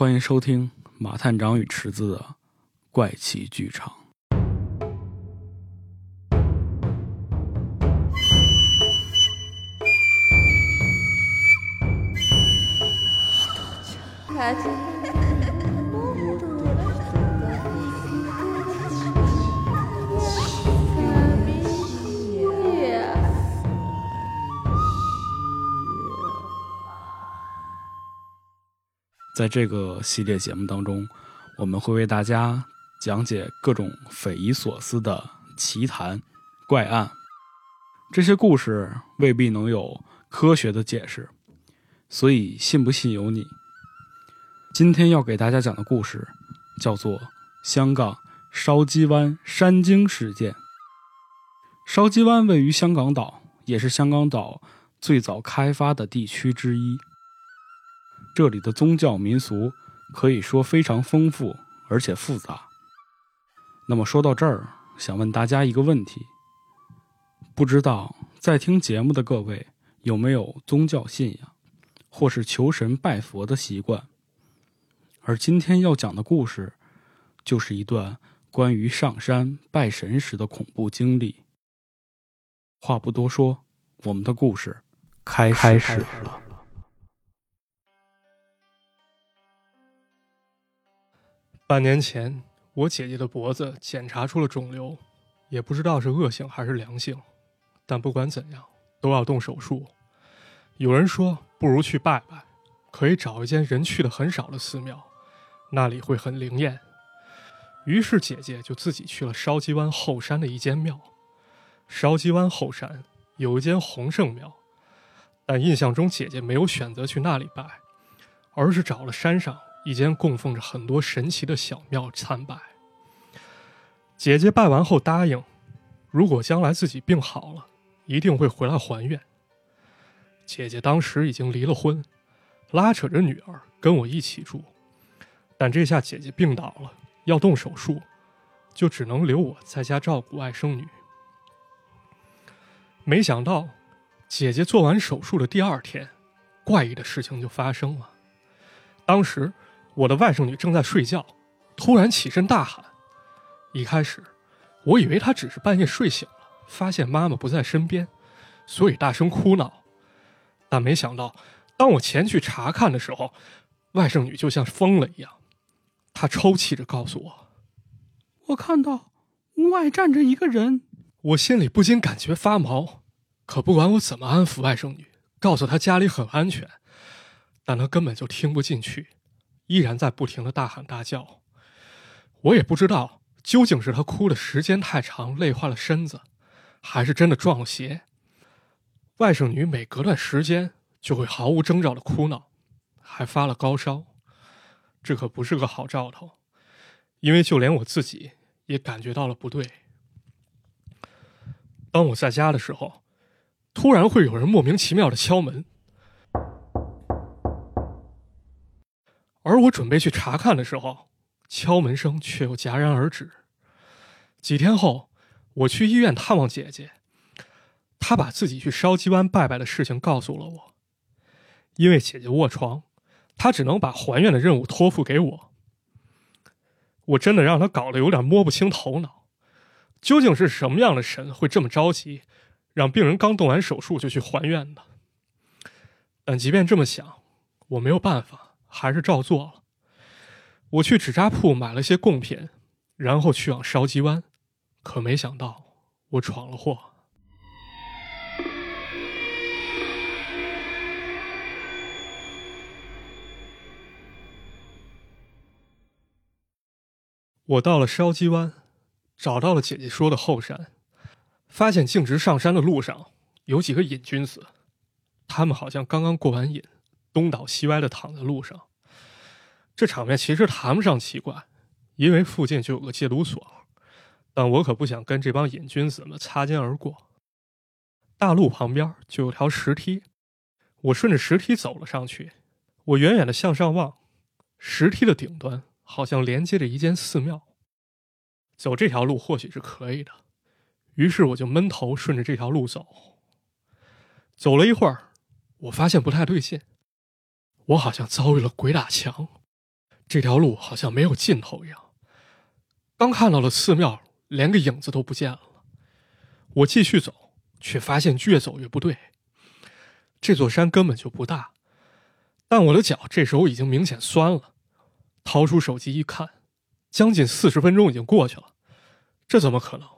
欢迎收听马探长与池子的怪奇剧场。在这个系列节目当中，我们会为大家讲解各种匪夷所思的奇谈、怪案。这些故事未必能有科学的解释，所以信不信由你。今天要给大家讲的故事叫做香港烧箕湾山精事件。烧箕湾位于香港岛，也是香港岛最早开发的地区之一。这里的宗教民俗可以说非常丰富而且复杂。那么说到这儿，想问大家一个问题：不知道在听节目的各位有没有宗教信仰，或是求神拜佛的习惯？而今天要讲的故事，就是一段关于上山拜神时的恐怖经历。话不多说，我们的故事开始了。半年前，我姐姐的脖子检查出了肿瘤，也不知道是恶性还是良性，但不管怎样，都要动手术。有人说，不如去拜拜，可以找一间人去的很少的寺庙，那里会很灵验。于是姐姐就自己去了筲箕湾后山的一间庙。筲箕湾后山有一间洪圣庙，但印象中姐姐没有选择去那里拜，而是找了山上。一间供奉着很多神奇的小庙参拜。姐姐拜完后答应，如果将来自己病好了，一定会回来还愿。姐姐当时已经离了婚，拉扯着女儿跟我一起住，但这下姐姐病倒了，要动手术，就只能留我在家照顾外甥女。没想到，姐姐做完手术的第二天，怪异的事情就发生了。当时。我的外甥女正在睡觉，突然起身大喊。一开始，我以为她只是半夜睡醒了，发现妈妈不在身边，所以大声哭闹。但没想到，当我前去查看的时候，外甥女就像疯了一样。她抽泣着告诉我：“我看到屋外站着一个人。”我心里不禁感觉发毛。可不管我怎么安抚外甥女，告诉她家里很安全，但她根本就听不进去。依然在不停的大喊大叫，我也不知道究竟是他哭的时间太长累坏了身子，还是真的撞了邪。外甥女每隔段时间就会毫无征兆的哭闹，还发了高烧，这可不是个好兆头，因为就连我自己也感觉到了不对。当我在家的时候，突然会有人莫名其妙的敲门。而我准备去查看的时候，敲门声却又戛然而止。几天后，我去医院探望姐姐，她把自己去烧鸡湾拜拜的事情告诉了我。因为姐姐卧床，她只能把还愿的任务托付给我。我真的让她搞得有点摸不清头脑，究竟是什么样的神会这么着急，让病人刚动完手术就去还愿的？但即便这么想，我没有办法。还是照做了。我去纸扎铺买了些贡品，然后去往烧鸡湾，可没想到我闯了祸。我到了烧鸡湾，找到了姐姐说的后山，发现径直上山的路上有几个瘾君子，他们好像刚刚过完瘾。东倒西歪的躺在路上，这场面其实谈不上奇怪，因为附近就有个戒毒所。但我可不想跟这帮瘾君子们擦肩而过。大路旁边就有条石梯，我顺着石梯走了上去。我远远的向上望，石梯的顶端好像连接着一间寺庙。走这条路或许是可以的，于是我就闷头顺着这条路走。走了一会儿，我发现不太对劲。我好像遭遇了鬼打墙，这条路好像没有尽头一样。刚看到了寺庙，连个影子都不见了。我继续走，却发现越走越不对。这座山根本就不大，但我的脚这时候已经明显酸了。掏出手机一看，将近四十分钟已经过去了，这怎么可能？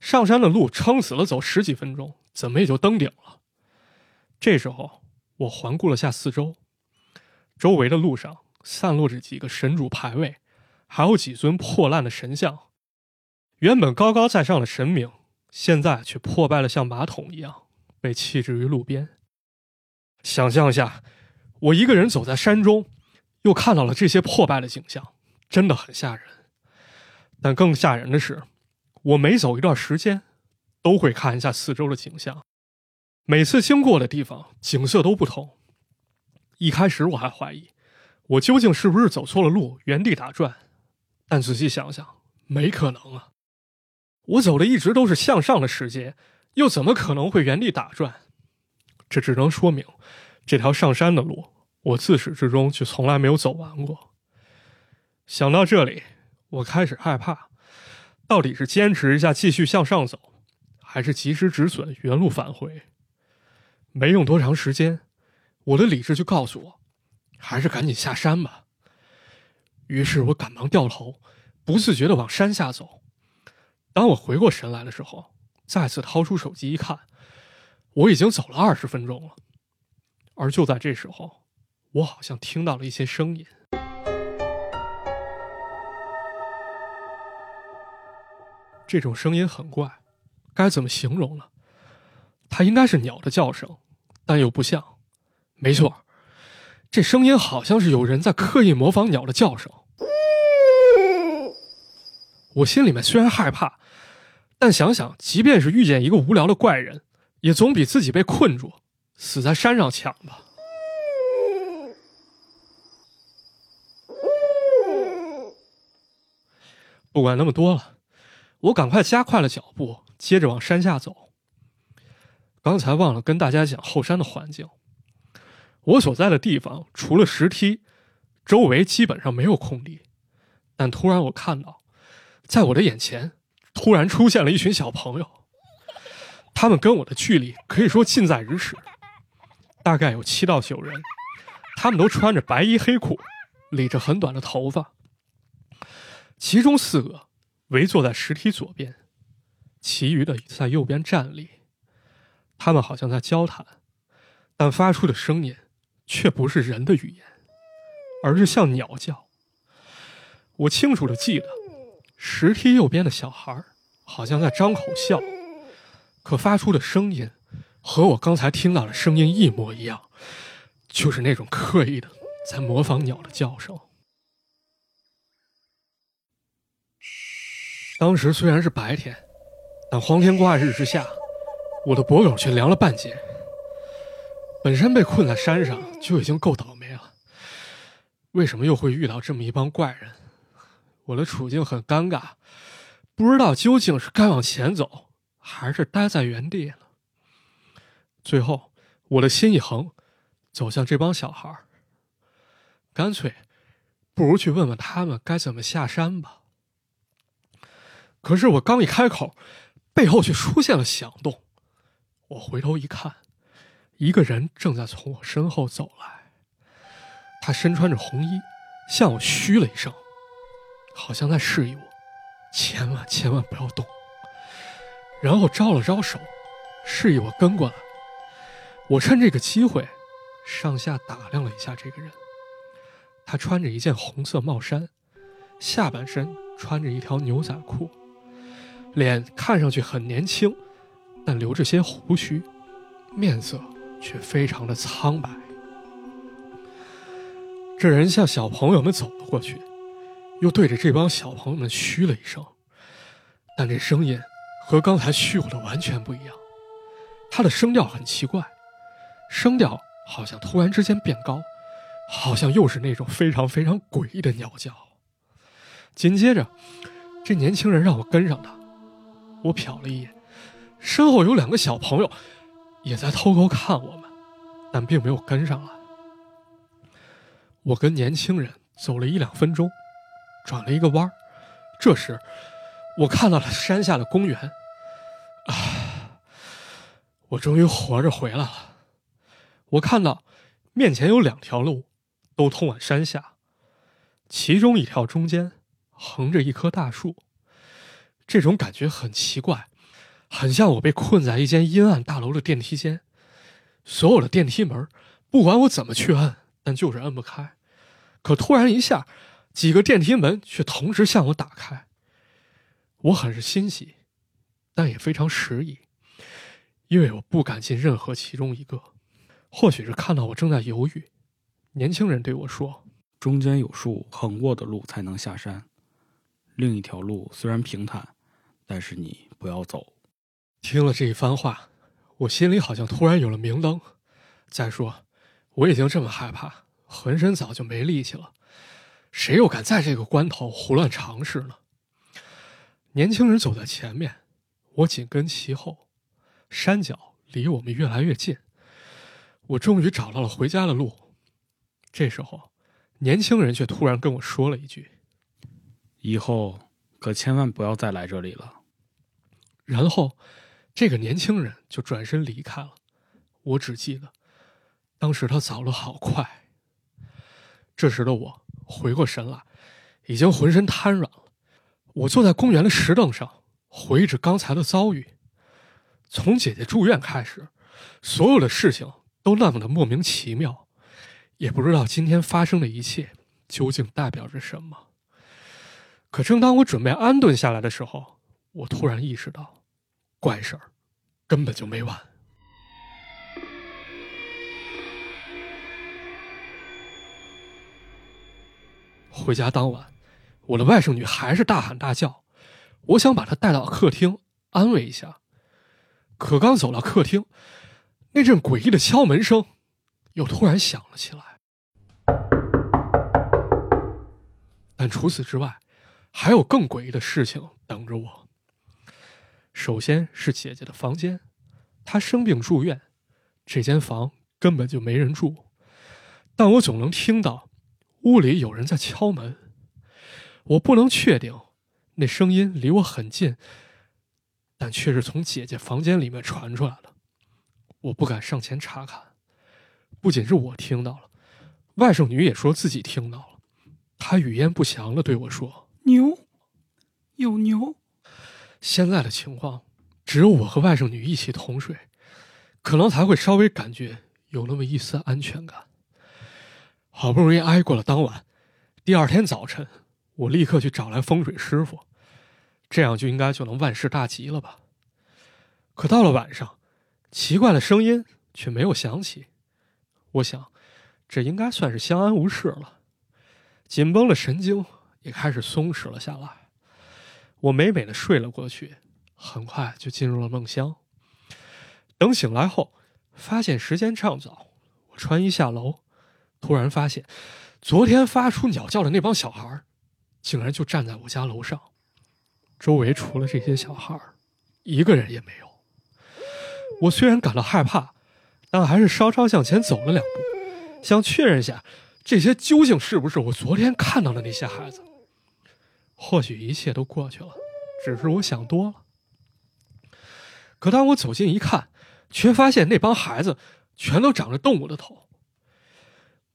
上山的路撑死了走十几分钟，怎么也就登顶了？这时候，我环顾了下四周，周围的路上散落着几个神主牌位，还有几尊破烂的神像。原本高高在上的神明，现在却破败了像马桶一样，被弃置于路边。想象一下，我一个人走在山中，又看到了这些破败的景象，真的很吓人。但更吓人的是，我每走一段时间，都会看一下四周的景象。每次经过的地方景色都不同。一开始我还怀疑，我究竟是不是走错了路，原地打转。但仔细想想，没可能啊！我走的一直都是向上的世界，又怎么可能会原地打转？这只能说明，这条上山的路，我自始至终就从来没有走完过。想到这里，我开始害怕，到底是坚持一下继续向上走，还是及时止损，原路返回？没用多长时间，我的理智就告诉我，还是赶紧下山吧。于是我赶忙掉头，不自觉的往山下走。当我回过神来的时候，再次掏出手机一看，我已经走了二十分钟了。而就在这时候，我好像听到了一些声音。这种声音很怪，该怎么形容呢？它应该是鸟的叫声。但又不像，没错，这声音好像是有人在刻意模仿鸟的叫声。我心里面虽然害怕，但想想，即便是遇见一个无聊的怪人，也总比自己被困住、死在山上强吧。不管那么多了，我赶快加快了脚步，接着往山下走。刚才忘了跟大家讲后山的环境。我所在的地方除了石梯，周围基本上没有空地。但突然我看到，在我的眼前，突然出现了一群小朋友。他们跟我的距离可以说近在咫尺，大概有七到九人。他们都穿着白衣黑裤，理着很短的头发。其中四个围坐在石梯左边，其余的在右边站立。他们好像在交谈，但发出的声音却不是人的语言，而是像鸟叫。我清楚的记得，石梯右边的小孩好像在张口笑，可发出的声音和我刚才听到的声音一模一样，就是那种刻意的在模仿鸟的叫声。当时虽然是白天，但黄天挂日之下。我的脖梗却凉了半截。本身被困在山上就已经够倒霉了，为什么又会遇到这么一帮怪人？我的处境很尴尬，不知道究竟是该往前走，还是待在原地呢？最后，我的心一横，走向这帮小孩干脆，不如去问问他们该怎么下山吧。可是我刚一开口，背后却出现了响动。我回头一看，一个人正在从我身后走来。他身穿着红衣，向我嘘了一声，好像在示意我千万千万不要动。然后招了招手，示意我跟过来。我趁这个机会，上下打量了一下这个人。他穿着一件红色帽衫，下半身穿着一条牛仔裤，脸看上去很年轻。但留着些胡须，面色却非常的苍白。这人向小朋友们走了过去，又对着这帮小朋友们嘘了一声，但这声音和刚才嘘我的完全不一样。他的声调很奇怪，声调好像突然之间变高，好像又是那种非常非常诡异的鸟叫。紧接着，这年轻人让我跟上他，我瞟了一眼。身后有两个小朋友，也在偷偷看我们，但并没有跟上来。我跟年轻人走了一两分钟，转了一个弯儿。这时，我看到了山下的公园。啊！我终于活着回来了。我看到面前有两条路，都通往山下。其中一条中间横着一棵大树。这种感觉很奇怪，很像我被困在一间阴暗大楼的电梯间。所有的电梯门，不管我怎么去摁，但就是摁不开。可突然一下，几个电梯门却同时向我打开。我很是欣喜，但也非常迟疑，因为我不敢进任何其中一个。或许是看到我正在犹豫，年轻人对我说：“中间有树横过的路才能下山，另一条路虽然平坦，但是你不要走。”听了这一番话。我心里好像突然有了明灯。再说，我已经这么害怕，浑身早就没力气了，谁又敢在这个关头胡乱尝试呢？年轻人走在前面，我紧跟其后。山脚离我们越来越近，我终于找到了回家的路。这时候，年轻人却突然跟我说了一句：“以后可千万不要再来这里了。”然后。这个年轻人就转身离开了，我只记得，当时他走了好快。这时的我回过神来，已经浑身瘫软了。我坐在公园的石凳上，回忆着刚才的遭遇。从姐姐住院开始，所有的事情都那么的莫名其妙，也不知道今天发生的一切究竟代表着什么。可正当我准备安顿下来的时候，我突然意识到。怪事儿根本就没完。回家当晚，我的外甥女还是大喊大叫，我想把她带到客厅安慰一下，可刚走到客厅，那阵诡异的敲门声又突然响了起来。但除此之外，还有更诡异的事情等着我。首先是姐姐的房间，她生病住院，这间房根本就没人住，但我总能听到屋里有人在敲门。我不能确定那声音离我很近，但却是从姐姐房间里面传出来的。我不敢上前查看，不仅是我听到了，外甥女也说自己听到了，她语焉不详的对我说：“牛，有牛。”现在的情况，只有我和外甥女一起同睡，可能才会稍微感觉有那么一丝安全感。好不容易挨过了当晚，第二天早晨，我立刻去找来风水师傅，这样就应该就能万事大吉了吧？可到了晚上，奇怪的声音却没有响起。我想，这应该算是相安无事了，紧绷的神经也开始松弛了下来。我美美的睡了过去，很快就进入了梦乡。等醒来后，发现时间尚早，我穿衣下楼，突然发现，昨天发出鸟叫的那帮小孩，竟然就站在我家楼上。周围除了这些小孩，一个人也没有。我虽然感到害怕，但还是稍稍向前走了两步，想确认一下这些究竟是不是我昨天看到的那些孩子。或许一切都过去了，只是我想多了。可当我走近一看，却发现那帮孩子全都长着动物的头。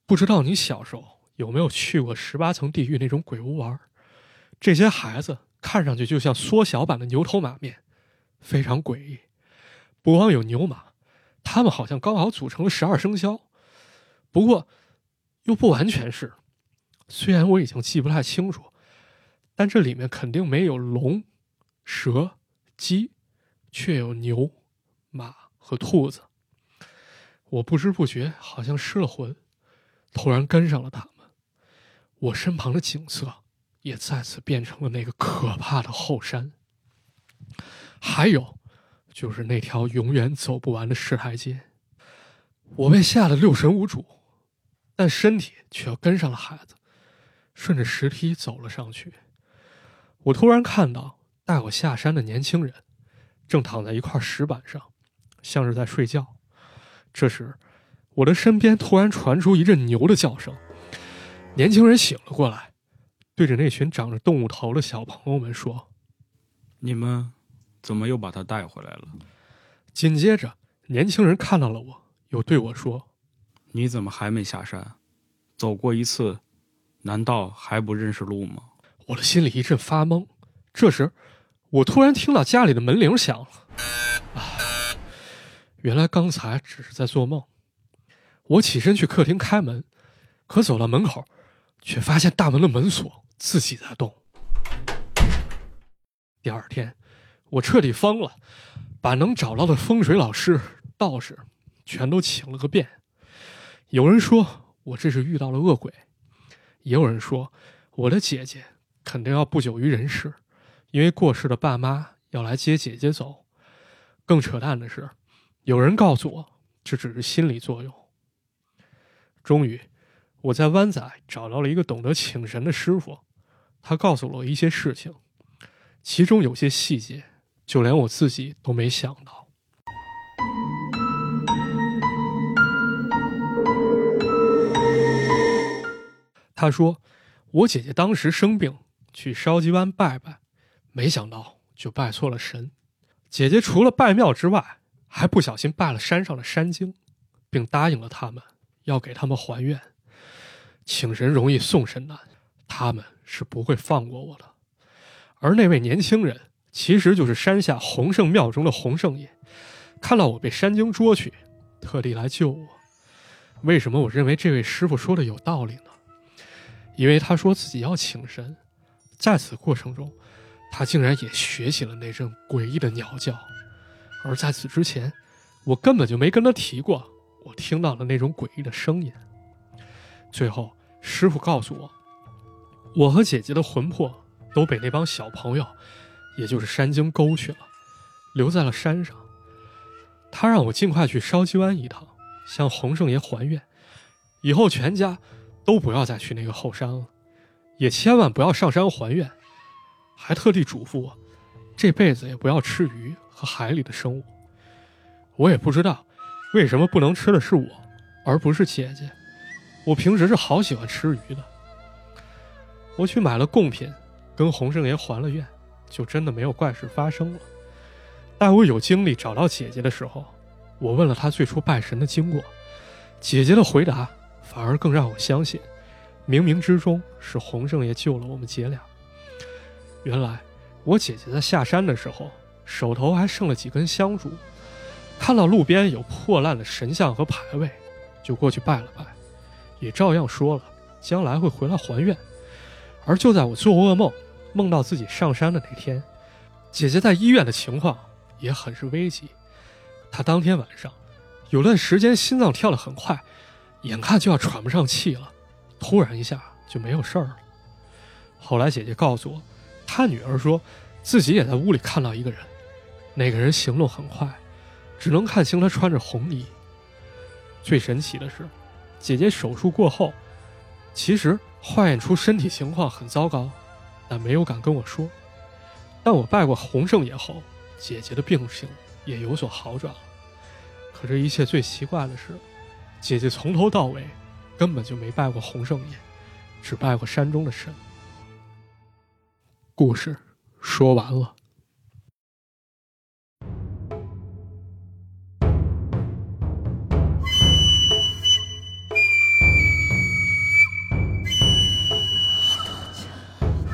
不知道你小时候有没有去过十八层地狱那种鬼屋玩？这些孩子看上去就像缩小版的牛头马面，非常诡异。不光有牛马，他们好像刚好组成了十二生肖，不过又不完全是。虽然我已经记不太清楚。但这里面肯定没有龙、蛇、鸡，却有牛、马和兔子。我不知不觉好像失了魂，突然跟上了他们。我身旁的景色也再次变成了那个可怕的后山。还有，就是那条永远走不完的石台阶。我被吓得六神无主，但身体却要跟上了孩子，顺着石梯走了上去。我突然看到带我下山的年轻人，正躺在一块石板上，像是在睡觉。这时，我的身边突然传出一阵牛的叫声，年轻人醒了过来，对着那群长着动物头的小朋友们说你们怎么又把他带回来了？：“紧接着，年轻人看到了我，又对我说你怎么还没下山？走过一次，难道还不认识路吗？我的心里一阵发懵。这时，我突然听到家里的门铃响了。啊，原来刚才只是在做梦。我起身去客厅开门，可走到门口，却发现大门的门锁自己在动。第二天，我彻底疯了，把能找到的风水老师、道士全都请了个遍。有人说我这是遇到了恶鬼，也有人说我的姐姐肯定要不久于人世，因为过世的爸妈要来接姐姐走。更扯淡的是，有人告诉我这只是心理作用。终于，我在湾仔找到了一个懂得请神的师傅，他告诉了我一些事情，其中有些细节，就连我自己都没想到。他说，我姐姐当时生病，去烧鸡湾拜拜，没想到就拜错了神。姐姐除了拜庙之外，还不小心拜了山上的山精，并答应了他们要给他们还愿。请神容易送神难，他们是不会放过我的。而那位年轻人，其实就是山下洪圣庙中的洪圣爷，看到我被山精捉去，特地来救我。为什么我认为这位师傅说的有道理呢？因为他说自己要请神，在此过程中，他竟然也学起了那阵诡异的鸟叫，而在此之前，我根本就没跟他提过我听到了那种诡异的声音。最后，师傅告诉我，我和姐姐的魂魄都被那帮小朋友，也就是山精勾去了，留在了山上。他让我尽快去烧鸡湾一趟，向洪圣爷还愿，以后全家都不要再去那个后山了，也千万不要上山还愿。还特地嘱咐我，这辈子也不要吃鱼和海里的生物。我也不知道为什么不能吃的是我，而不是姐姐。我平时是好喜欢吃鱼的。我去买了贡品，跟洪圣爷还了愿，就真的没有怪事发生了。待我有精力找到姐姐的时候，我问了她最初拜神的经过，姐姐的回答反而更让我相信，冥冥之中是洪圣爷救了我们姐俩。原来我姐姐在下山的时候，手头还剩了几根香烛，看到路边有破烂的神像和牌位，就过去拜了拜，也照样说了将来会回来还愿。而就在我做噩梦，梦到自己上山的那天，姐姐在医院的情况也很是危急。她当天晚上有段时间心脏跳得很快，眼看就要喘不上气了，突然一下就没有事儿了。后来姐姐告诉我，她女儿说自己也在屋里看到一个人，那个人行动很快，只能看清他穿着红衣。最神奇的是，姐姐手术过后，其实化验出身体情况很糟糕，但没有敢跟我说。但我拜过洪圣爷后，姐姐的病情也有所好转了。可这一切最奇怪的是，姐姐从头到尾根本就没拜过洪圣爷，只拜过山中的神。故事说完了。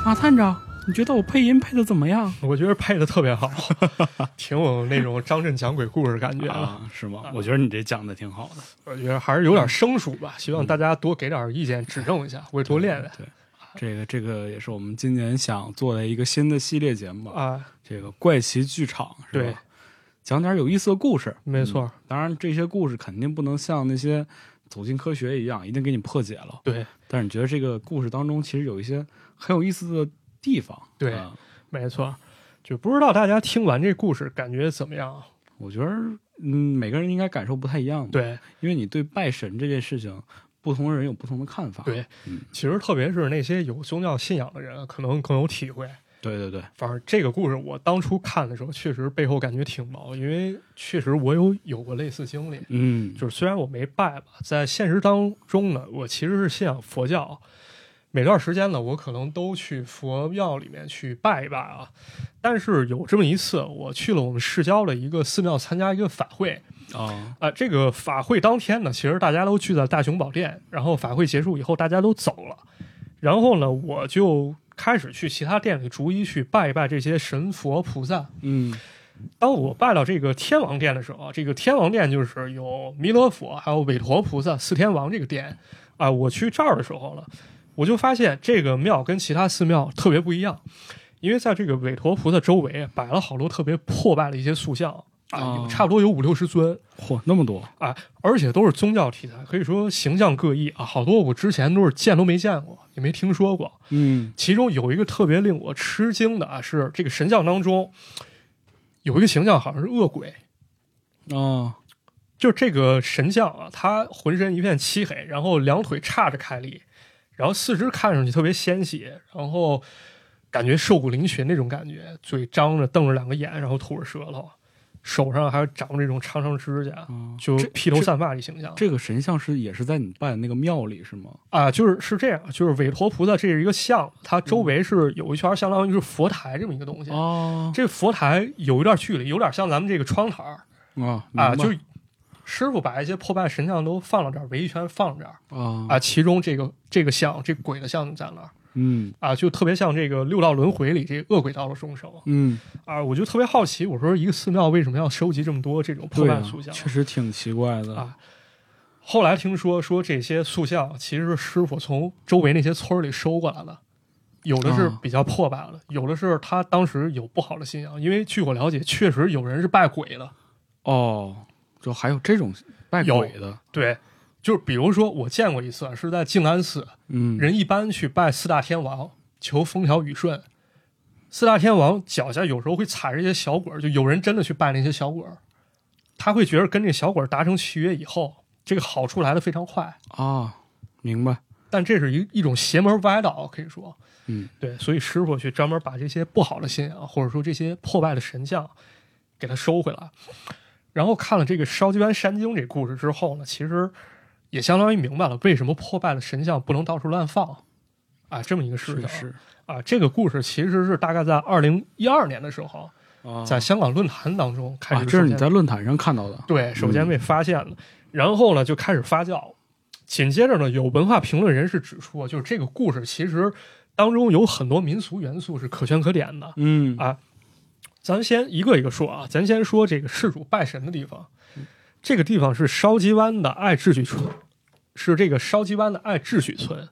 马探长，你觉得我配音配的怎么样？我觉得配的特别好，挺有那种张震讲鬼故事感觉啊。啊，是吗？我觉得你这讲的挺好的。我觉得还是有点生疏吧，希望大家多给点意见，指正一下，我也多练练对，这个这个也是我们今年想做的一个新的系列节目。啊。这个怪奇剧场是对吧？讲点有意思的故事。没错嗯当然这些故事肯定不能像那些走进科学一样，一定给你破解了。对，但是你觉得这个故事当中其实有一些很有意思的地方？对啊没错，就不知道大家听完这故事感觉怎么样？我觉得嗯，每个人应该感受不太一样。，对因为你对拜神这件事情，不同人有不同的看法。对，嗯，其实特别是那些有宗教信仰的人，可能更有体会。对对对，反正这个故事我当初看的时候，确实背后感觉挺毛，因为确实我有有过类似经历。嗯，就是虽然我没拜吧，在现实当中呢，我其实是信仰佛教，每段时间呢，我可能都去佛庙里面去拜一拜啊。但是有这么一次，我去了我们市郊的一个寺庙参加一个法会啊啊。这个法会当天呢，其实大家都聚在大雄宝殿，然后法会结束以后，大家都走了。然后呢，我就开始去其他店里逐一去拜一拜这些神佛菩萨。嗯，当我拜到这个天王殿的时候，这个天王殿就是有弥勒佛还有韦陀菩萨四天王这个殿啊。我去这儿的时候了。我就发现这个庙跟其他寺庙特别不一样，因为在这个韦陀菩萨周围摆了好多特别破败的一些塑像啊，差不多有五六十尊，嚯，那么多啊！而且都是宗教题材，可以说形象各异啊，好多我之前都是见都没见过，也没听说过。嗯，其中有一个特别令我吃惊的啊，是这个神像当中有一个形象，好像是恶鬼啊，就这个神像啊，他浑身一片漆黑，然后两腿叉着开立。然后四肢看上去特别纤细，然后感觉瘦骨嶙峋那种感觉，嘴张着瞪着两个眼，然后吐着舌头，手上还长这种长长指甲，就披头散发的形象。这个神像是也是在你拜的那个庙里是吗？啊，就是是这样，就是韦陀菩萨这是一个像，它周围是有一圈相当于是佛台这么一个东西。哦，这佛台有一段距离，有点像咱们这个窗台儿啊啊，就。师傅把一些破败神像都放到这儿，围一圈放这儿啊啊！其中这个这个像，这鬼的像在那儿，嗯啊，就特别像这个六道轮回里这恶鬼道的众生，嗯啊，我就特别好奇，我说一个寺庙为什么要收集这么多这种破败塑像？确实挺奇怪的啊。后来听说说这些塑像其实是师傅从周围那些村里收过来的，有的是比较破败的，有的是他当时有不好的信仰，因为据我了解，确实有人是拜鬼的哦。就还有这种拜鬼的，对，就是比如说我见过一次是在静安寺，嗯，人一般去拜四大天王求风调雨顺，四大天王脚下有时候会踩着一些小鬼儿，就有人真的去拜那些小鬼儿，他会觉得跟这小鬼儿达成契约以后，这个好处来的非常快啊，明白？但这是一一种邪门歪道，可以说，嗯，对，所以师傅去专门把这些不好的信仰或者说这些破败的神像给他收回来。然后看了这个烧鸡湾山经这故事之后呢，其实也相当于明白了为什么破败的神像不能到处乱放，啊，这么一个事情是啊。这个故事其实是大概在二零一二年的时候，在香港论坛当中开始，这是你在论坛上看到的，对，首先被发现了，然后呢就开始发酵，紧接着呢有文化评论人士指出，就是这个故事其实当中有很多民俗元素是可圈可点的，嗯啊。咱先一个一个说啊，咱先说这个事主拜神的地方，这个地方是烧鸡湾的爱秩序村，是这个烧鸡湾的爱秩序村。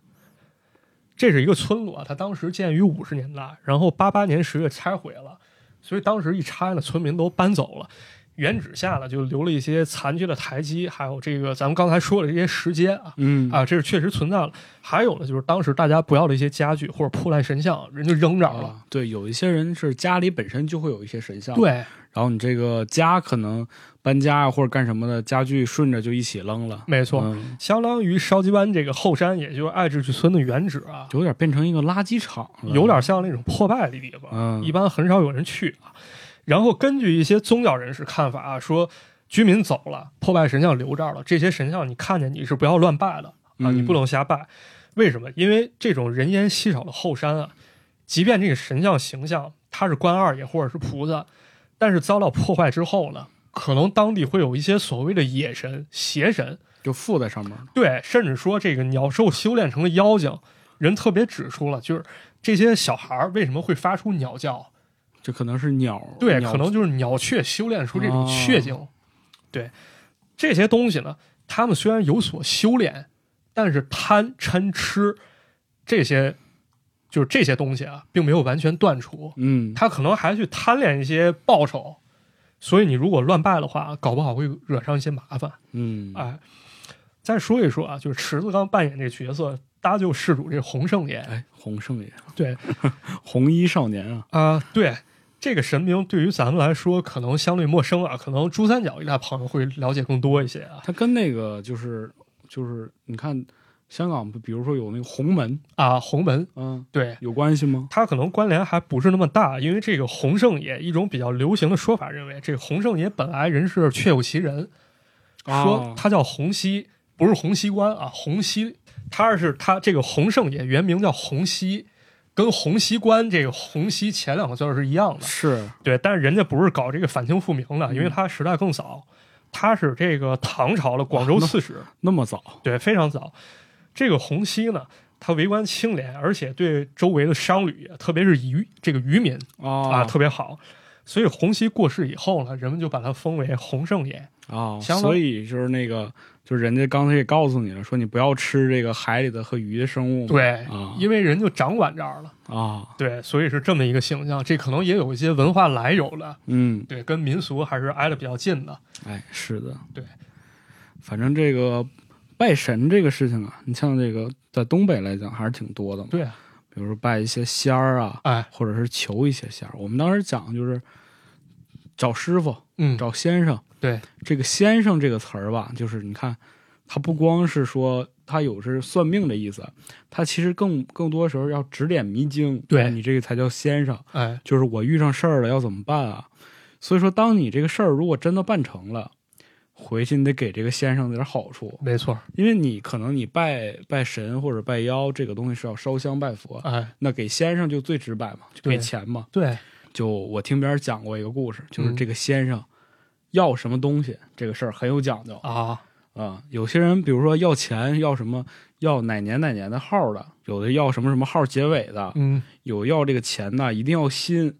这是一个村落啊，它当时建于五十年代，然后八八年十月拆毁了，所以当时一拆呢，村民都搬走了。原址下了，就留了一些残缺的台基，还有这个咱们刚才说的这些石阶啊，嗯啊，这是确实存在了。还有呢，就是当时大家不要的一些家具或者破烂神像，人就扔这儿了。对，有一些人是家里本身就会有一些神像，对，然后你这个家可能搬家啊或者干什么的家具顺着就一起扔了。没错，相当于烧鸡湾这个后山，也就是爱智去村的原址啊，有点变成一个垃圾场，有点像那种破败的地方，嗯，一般很少有人去啊。然后根据一些宗教人士看法啊，说居民走了，破败神像留这儿了，这些神像你看见你是不要乱拜的啊，你不能瞎拜。为什么？因为这种人烟稀少的后山啊，即便这个神像形象他是关二爷或者是菩萨，但是遭到破坏之后呢，可能当地会有一些所谓的野神、邪神就附在上面。对，甚至说这个鸟兽修炼成了妖精，人特别指出了，就是这些小孩为什么会发出鸟叫。这可能是鸟，对，可能就是鸟雀修炼出这种雀精。对，这些东西呢，他们虽然有所修炼，但是贪嗔痴这些，就是这些东西啊，并没有完全断除。嗯，他可能还去贪恋一些报酬，所以你如果乱拜的话，搞不好会惹上一些麻烦。嗯，哎，再说一说啊，就是池子刚扮演这角色搭救事主这洪圣爷，哎，洪圣爷，对，红衣少年啊，啊，对。这个神明对于咱们来说可能相对陌生啊，可能珠三角一带朋友会了解更多一些啊。它跟那个就是就是你看香港，比如说有那个洪门啊，洪门，嗯，对，有关系吗？它可能关联还不是那么大，因为这个洪圣爷一种比较流行的说法认为，这个洪圣爷本来人是确有其人，说他叫洪熙，不是洪熙官啊，洪熙。他是他这个洪圣爷原名叫洪熙，跟洪熙官这个洪熙前两个字是一样的。是对，但是人家不是搞这个反清复明的，因为他时代更早，他是这个唐朝的广州刺史，那么早，对，非常早。这个洪熙呢，他为官清廉，而且对周围的商旅，特别是渔这个渔民啊啊特别好。所以洪熙过世以后呢，人们就把他封为洪圣爷。啊，所以就是那个，就是人家刚才也告诉你了，说你不要吃这个海里的和鱼的生物，对，啊因为人就掌管这儿了。啊，对，所以是这么一个形象。这可能也有一些文化来由的，嗯，对，跟民俗还是挨得比较近的。哎，是的，对，反正这个拜神这个事情啊，你像这个在东北来讲还是挺多的嘛，对啊，比如说拜一些仙儿啊，哎，或者是求一些仙儿。我们当时讲就是找师傅，嗯，找先生。对，这个“先生”这个词儿吧，就是你看，他不光是说他有是算命的意思，他其实更更多时候要指点迷津。对你这个才叫先生，哎，就是我遇上事儿了要怎么办啊？所以说，当你这个事儿如果真的办成了，回去你得给这个先生点好处，没错，因为你可能你拜拜神或者拜妖这个东西是要烧香拜佛，哎，那给先生就最直白嘛，就给钱嘛。对，就我听别人讲过一个故事，就是嗯这个先生要什么东西，这个事儿很有讲究啊，啊。有些人比如说要钱，要什么要哪年哪年的号的，有的要什么什么号结尾的，嗯，有要这个钱的，一定要新。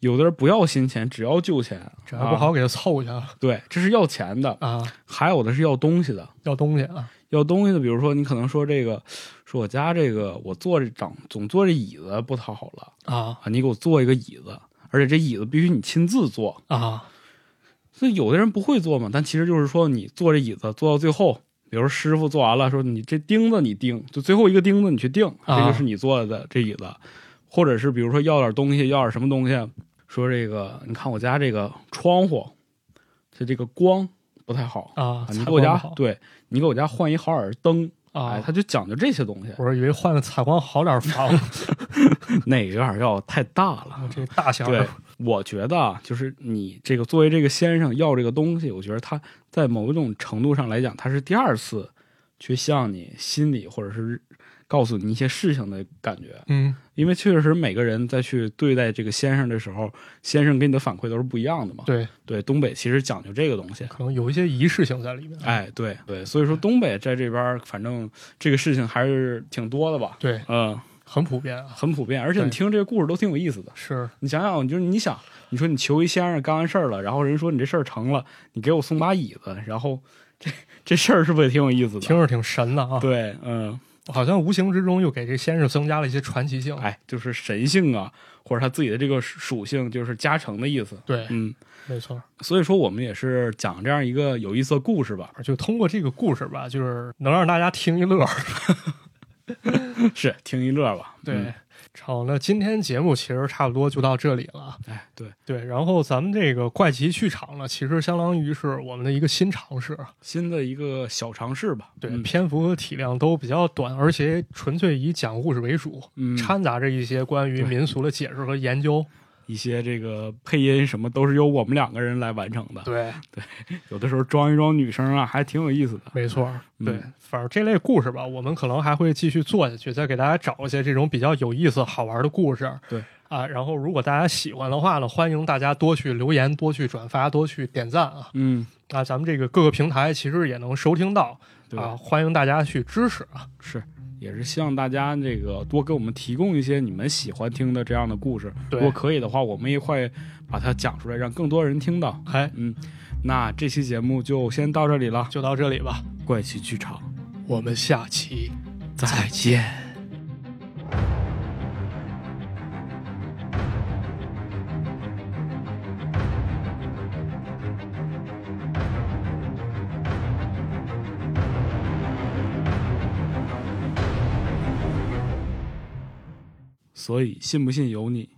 有的人不要新钱，只要旧钱，这还不好给他凑去啊对，这是要钱的。啊，还有的是要东西的，要东西啊，要东西的，比如说你可能说这个，说我家这个我坐这长总坐这椅子不讨好了啊啊，你给我做一个椅子，而且这椅子必须你亲自坐。啊，所以有的人不会做嘛，但其实就是说你坐这椅子坐到最后，比如师傅做完了，说你这钉子你钉，就最后一个钉子你去钉，啊这就是你做的这椅子，或者是比如说要点东西，要点什么东西，说这个你看我家这个窗户，它这个光不太好啊啊，你给我家对你给我家换一好点儿灯，啊哎，他就讲究这些东西，我是以为换个采光好点儿房子，那个有点要太大了。这大小对，我觉得啊，就是你这个作为这个先生要这个东西，我觉得他在某一种程度上来讲，他是第二次去向你心里或者是告诉你一些事情的感觉，嗯，因为确实每个人在去对待这个先生的时候，先生给你的反馈都是不一样的嘛。对，对，东北其实讲究这个东西。可能有一些仪式性在里面。哎，对对，所以说东北在这边，反正这个事情还是挺多的吧。对，嗯，很普遍啊。很普遍，而且你听这个故事都挺有意思的。是，你想想，就是你想，你说你求一先生干完事儿了，然后人说你这事儿成了，你给我送把椅子，然后这这事儿是不是也挺有意思的？听着挺神的啊。对，嗯，好像无形之中又给这先生增加了一些传奇性。哎，就是神性啊，或者他自己的这个属性，就是加成的意思。对，嗯，没错。所以说我们也是讲这样一个有意思的故事吧，就通过这个故事吧，就是能让大家听一乐。是听一乐吧。对嗯，好，那今天节目其实差不多就到这里了。哎，对，对，然后咱们这个怪奇剧场呢，其实相当于是我们的一个新尝试。新的一个小尝试吧。对，嗯篇幅和体量都比较短，而且纯粹以讲故事为主，嗯，掺杂着一些关于民俗的解释和研究。一些这个配音什么都是由我们两个人来完成的。对对，有的时候装一装女生啊，还挺有意思的。没错。嗯对，反正这类故事吧，我们可能还会继续做下去，再给大家找一些这种比较有意思、好玩的故事。对啊，然后如果大家喜欢的话呢，欢迎大家多去留言、多去转发、多去点赞啊。嗯，啊，咱们这个各个平台其实也能收听到对啊，欢迎大家去支持啊。是，也是希望大家这个多给我们提供一些你们喜欢听的这样的故事。如果可以的话，我们也会把它讲出来，让更多人听到。哎，嗯，那这期节目就先到这里了，就到这里吧，怪奇剧场，我们下期再见。所以信不信由你。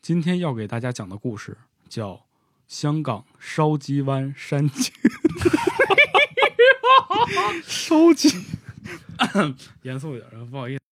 今天要给大家讲的故事叫《香港烧鸡湾山景》。烧鸡，严肃一点，不好意思。